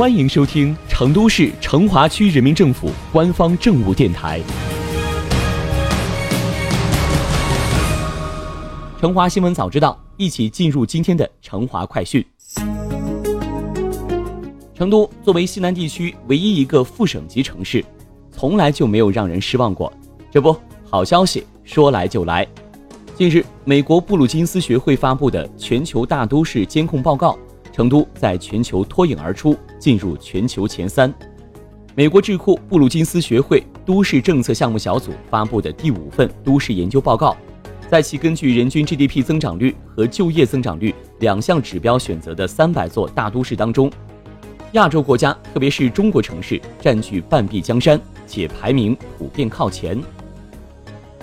欢迎收听成都市成华区人民政府官方政务电台《成华新闻早知道》，一起进入今天的成华快讯。成都作为西南地区唯一一个副省级城市，从来就没有让人失望过。这不，好消息说来就来。近日，美国布鲁金斯学会发布的全球大都市监控报告，成都在全球脱颖而出，进入全球前三。美国智库布鲁金斯学会都市政策项目小组发布的第五份都市研究报告，在其根据人均 GDP 增长率和就业增长率两项指标选择的三百座大都市当中，亚洲国家，特别是中国城市，占据半壁江山，且排名普遍靠前。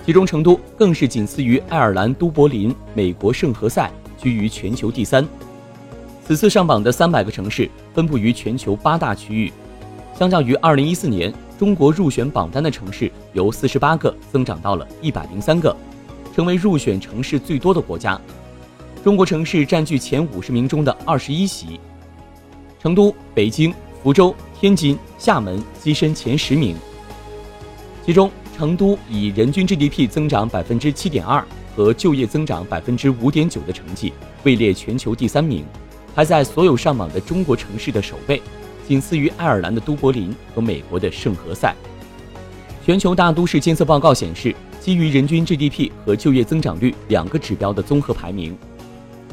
其中，成都更是仅次于爱尔兰都柏林、美国圣何塞，居于全球第三。此次上榜的三百个城市分布于全球八大区域，相较于二零一四年，中国入选榜单的城市由四十八个增长到了一百零三个，成为入选城市最多的国家。中国城市占据前五十名中的二十一席，成都、北京、福州、天津、厦门跻身前十名，其中。成都以人均 GDP 增长百分之七点二和就业增长百分之五点九的成绩位列全球第三名，排在所有上榜的中国城市的首位，仅次于爱尔兰的都柏林和美国的圣何塞。全球大都市监测报告显示，基于人均 GDP 和就业增长率两个指标的综合排名，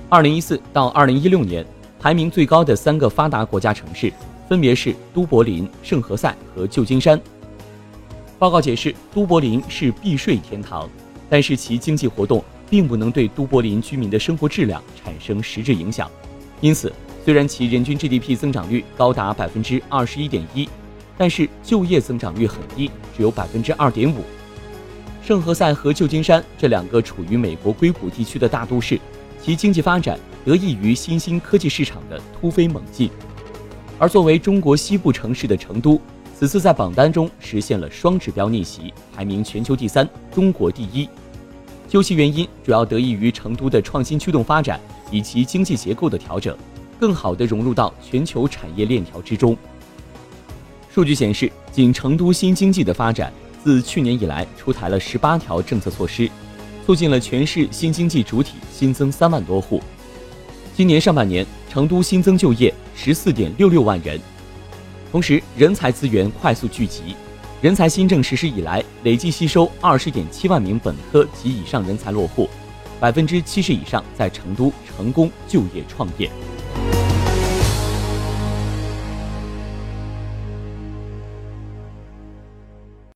二零一四到二零一六年排名最高的三个发达国家城市分别是都柏林、圣何塞和旧金山。报告解释，都柏林是避税天堂，但是其经济活动并不能对都柏林居民的生活质量产生实质影响。因此，虽然其人均 GDP 增长率高达百分之二十一点一，但是就业增长率很低，只有百分之二点五。圣何塞和旧金山这两个处于美国硅谷地区的大都市，其经济发展得益于新兴科技市场的突飞猛进。而作为中国西部城市的成都。此次在榜单中实现了双指标逆袭，排名全球第三，中国第一。究其原因，主要得益于成都的创新驱动发展以及经济结构的调整，更好地融入到全球产业链条之中。数据显示，仅成都新经济的发展，自去年以来出台了十八条政策措施，促进了全市新经济主体新增三万多户。今年上半年，成都新增就业十四点六六万人。同时，人才资源快速聚集，人才新政实施以来，累计吸收二十点七万名本科及以上人才落户，百分之七十以上在成都成功就业创业。